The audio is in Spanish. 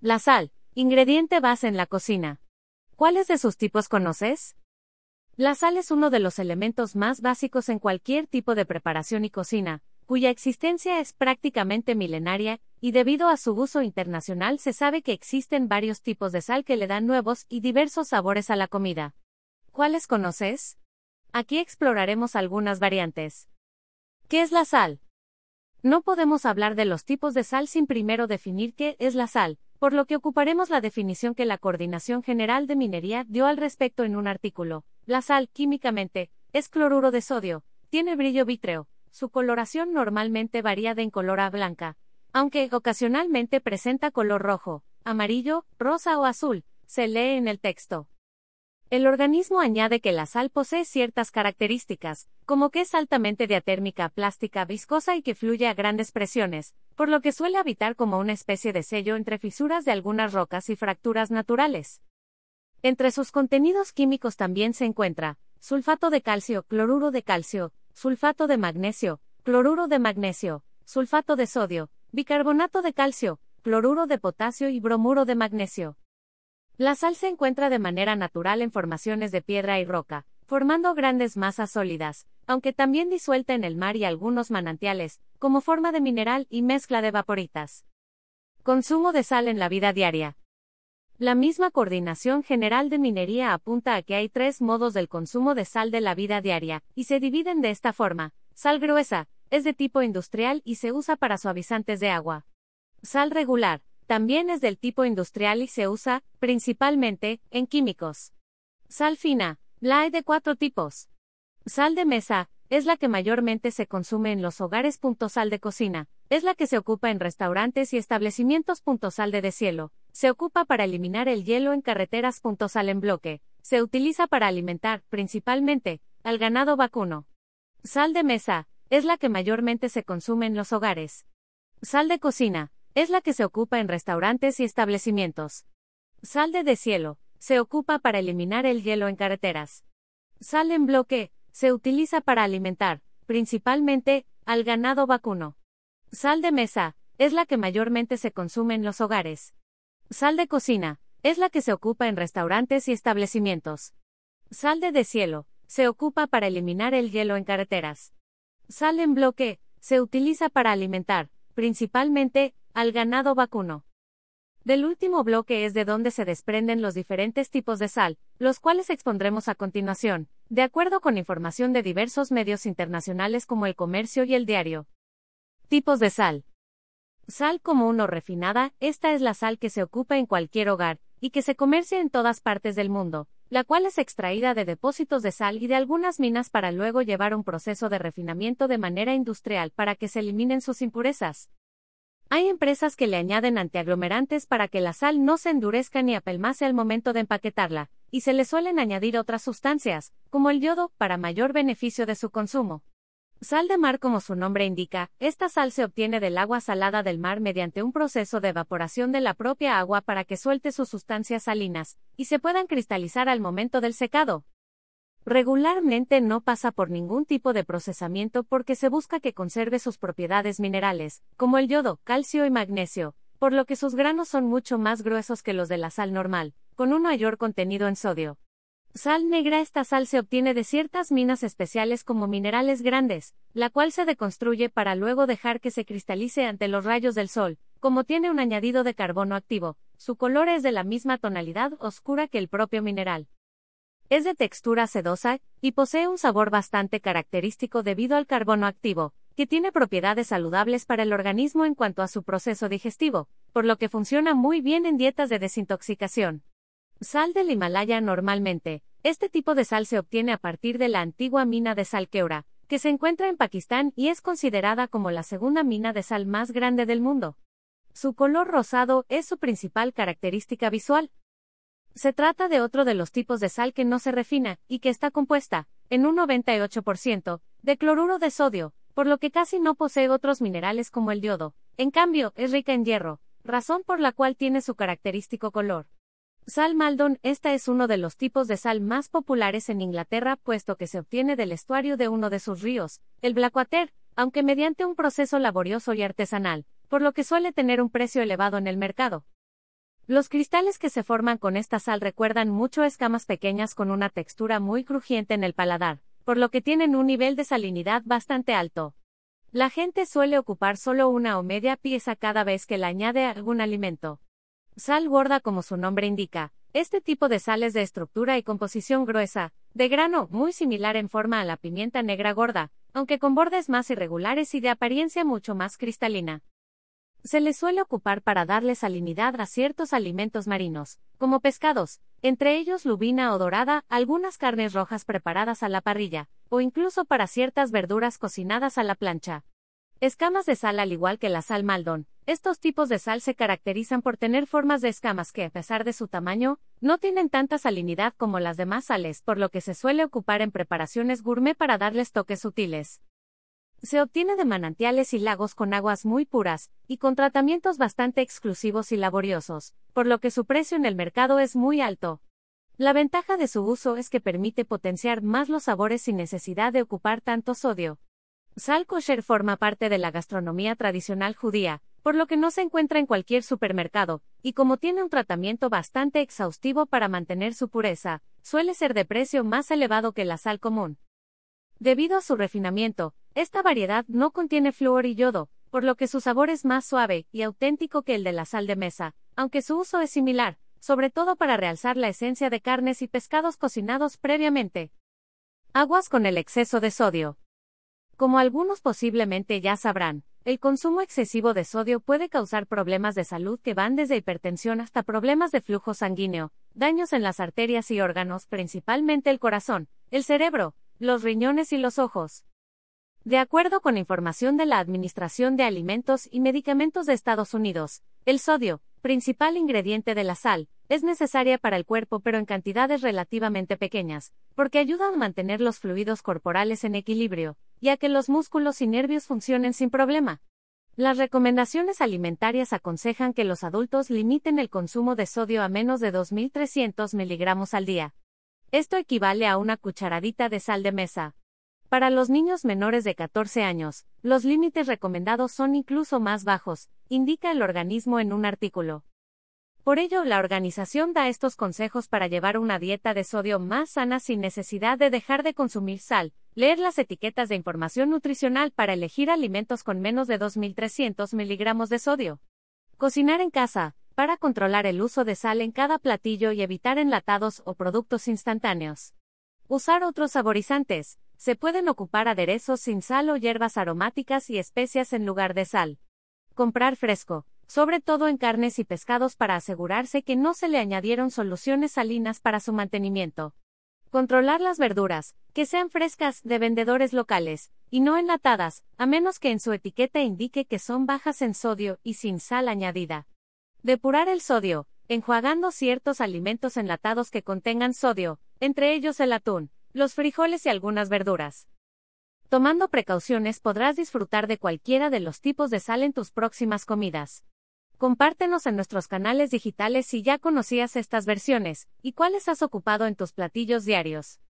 La sal, ingrediente base en la cocina. ¿Cuáles de sus tipos conoces? La sal es uno de los elementos más básicos en cualquier tipo de preparación y cocina, cuya existencia es prácticamente milenaria, y debido a su uso internacional se sabe que existen varios tipos de sal que le dan nuevos y diversos sabores a la comida. ¿Cuáles conoces? Aquí exploraremos algunas variantes. ¿Qué es la sal? No podemos hablar de los tipos de sal sin primero definir qué es la sal, por lo que ocuparemos la definición que la Coordinación General de Minería dio al respecto en un artículo. La sal, químicamente, es cloruro de sodio, tiene brillo vítreo, su coloración normalmente varía de incolora a blanca, aunque ocasionalmente presenta color rojo, amarillo, rosa o azul, se lee en el texto. El organismo añade que la sal posee ciertas características, como que es altamente diatérmica, plástica, viscosa y que fluye a grandes presiones, por lo que suele habitar como una especie de sello entre fisuras de algunas rocas y fracturas naturales. Entre sus contenidos químicos también se encuentra sulfato de calcio, cloruro de calcio, sulfato de magnesio, cloruro de magnesio, sulfato de sodio, bicarbonato de calcio, cloruro de potasio y bromuro de magnesio. La sal se encuentra de manera natural en formaciones de piedra y roca, formando grandes masas sólidas, aunque también disuelta en el mar y algunos manantiales, como forma de mineral y mezcla de vaporitas. Consumo de sal en la vida diaria. La misma Coordinación General de Minería apunta a que hay tres modos del consumo de sal de la vida diaria, y se dividen de esta forma. Sal gruesa, es de tipo industrial y se usa para suavizantes de agua. Sal regular, también es del tipo industrial y se usa, principalmente, en químicos. Sal fina, la hay de cuatro tipos. Sal de mesa, es la que mayormente se consume en los hogares. Sal de cocina, es la que se ocupa en restaurantes y establecimientos. Sal de deshielo, se ocupa para eliminar el hielo en carreteras. Sal en bloque, se utiliza para alimentar, principalmente, al ganado vacuno. Sal de mesa, es la que mayormente se consume en los hogares. Sal de cocina, es la que se ocupa en restaurantes y establecimientos. Sal de deshielo, se ocupa para eliminar el hielo en carreteras. Sal en bloque, se utiliza para alimentar, principalmente, al ganado vacuno. Sal de mesa, es la que mayormente se consume en los hogares. Sal de cocina, es la que se ocupa en restaurantes y establecimientos. Sal de deshielo, se ocupa para eliminar el hielo en carreteras. Sal en bloque, se utiliza para alimentar, principalmente, al ganado vacuno. Del último bloque es de donde se desprenden los diferentes tipos de sal, los cuales expondremos a continuación, de acuerdo con información de diversos medios internacionales como el comercio y el diario. Tipos de sal. Sal común o refinada, esta es la sal que se ocupa en cualquier hogar, y que se comercia en todas partes del mundo, la cual es extraída de depósitos de sal y de algunas minas para luego llevar un proceso de refinamiento de manera industrial para que se eliminen sus impurezas. Hay empresas que le añaden antiaglomerantes para que la sal no se endurezca ni apelmase al momento de empaquetarla, y se le suelen añadir otras sustancias, como el yodo, para mayor beneficio de su consumo. Sal de mar como su nombre indica, esta sal se obtiene del agua salada del mar mediante un proceso de evaporación de la propia agua para que suelte sus sustancias salinas, y se puedan cristalizar al momento del secado. Regularmente no pasa por ningún tipo de procesamiento porque se busca que conserve sus propiedades minerales, como el yodo, calcio y magnesio, por lo que sus granos son mucho más gruesos que los de la sal normal, con un mayor contenido en sodio. Sal negra Esta sal se obtiene de ciertas minas especiales como minerales grandes, la cual se deconstruye para luego dejar que se cristalice ante los rayos del sol, como tiene un añadido de carbono activo, su color es de la misma tonalidad oscura que el propio mineral. Es de textura sedosa, y posee un sabor bastante característico debido al carbono activo, que tiene propiedades saludables para el organismo en cuanto a su proceso digestivo, por lo que funciona muy bien en dietas de desintoxicación. Sal del Himalaya normalmente, este tipo de sal se obtiene a partir de la antigua mina de sal Keura, que se encuentra en Pakistán y es considerada como la segunda mina de sal más grande del mundo. Su color rosado es su principal característica visual. Se trata de otro de los tipos de sal que no se refina, y que está compuesta, en un 98%, de cloruro de sodio, por lo que casi no posee otros minerales como el yodo. En cambio, es rica en hierro, razón por la cual tiene su característico color. Sal Maldon, esta es uno de los tipos de sal más populares en Inglaterra, puesto que se obtiene del estuario de uno de sus ríos, el Blackwater, aunque mediante un proceso laborioso y artesanal, por lo que suele tener un precio elevado en el mercado. Los cristales que se forman con esta sal recuerdan mucho escamas pequeñas con una textura muy crujiente en el paladar, por lo que tienen un nivel de salinidad bastante alto. La gente suele ocupar solo una o media pieza cada vez que le añade algún alimento. Sal gorda como su nombre indica, este tipo de sal es de estructura y composición gruesa, de grano muy similar en forma a la pimienta negra gorda, aunque con bordes más irregulares y de apariencia mucho más cristalina. Se le suele ocupar para darle salinidad a ciertos alimentos marinos, como pescados, entre ellos lubina o dorada, algunas carnes rojas preparadas a la parrilla, o incluso para ciertas verduras cocinadas a la plancha. Escamas de sal al igual que la sal maldón. Estos tipos de sal se caracterizan por tener formas de escamas que, a pesar de su tamaño, no tienen tanta salinidad como las demás sales, por lo que se suele ocupar en preparaciones gourmet para darles toques sutiles. Se obtiene de manantiales y lagos con aguas muy puras, y con tratamientos bastante exclusivos y laboriosos, por lo que su precio en el mercado es muy alto. La ventaja de su uso es que permite potenciar más los sabores sin necesidad de ocupar tanto sodio. Sal kosher forma parte de la gastronomía tradicional judía, por lo que no se encuentra en cualquier supermercado, y como tiene un tratamiento bastante exhaustivo para mantener su pureza, suele ser de precio más elevado que la sal común. Debido a su refinamiento, esta variedad no contiene flúor y yodo, por lo que su sabor es más suave y auténtico que el de la sal de mesa, aunque su uso es similar, sobre todo para realzar la esencia de carnes y pescados cocinados previamente. Aguas con el exceso de sodio. Como algunos posiblemente ya sabrán, el consumo excesivo de sodio puede causar problemas de salud que van desde hipertensión hasta problemas de flujo sanguíneo, daños en las arterias y órganos, principalmente el corazón, el cerebro, los riñones y los ojos. De acuerdo con información de la Administración de Alimentos y Medicamentos de Estados Unidos, el sodio, principal ingrediente de la sal, es necesaria para el cuerpo pero en cantidades relativamente pequeñas, porque ayuda a mantener los fluidos corporales en equilibrio, y a que los músculos y nervios funcionen sin problema. Las recomendaciones alimentarias aconsejan que los adultos limiten el consumo de sodio a menos de 2.300 miligramos al día, esto equivale a una cucharadita de sal de mesa. Para los niños menores de 14 años, los límites recomendados son incluso más bajos, indica el organismo en un artículo. Por ello, la organización da estos consejos para llevar una dieta de sodio más sana sin necesidad de dejar de consumir sal, leer las etiquetas de información nutricional para elegir alimentos con menos de 2.300 miligramos de sodio. Cocinar en casa, para controlar el uso de sal en cada platillo y evitar enlatados o productos instantáneos. Usar otros saborizantes. Se pueden ocupar aderezos sin sal o hierbas aromáticas y especias en lugar de sal. Comprar fresco, sobre todo en carnes y pescados para asegurarse que no se le añadieron soluciones salinas para su mantenimiento. Controlar las verduras, que sean frescas de vendedores locales, y no enlatadas, a menos que en su etiqueta indique que son bajas en sodio y sin sal añadida. Depurar el sodio, enjuagando ciertos alimentos enlatados que contengan sodio, entre ellos el atún, los frijoles y algunas verduras. Tomando precauciones podrás disfrutar de cualquiera de los tipos de sal en tus próximas comidas. Compártenos en nuestros canales digitales si ya conocías estas versiones, y cuáles has ocupado en tus platillos diarios.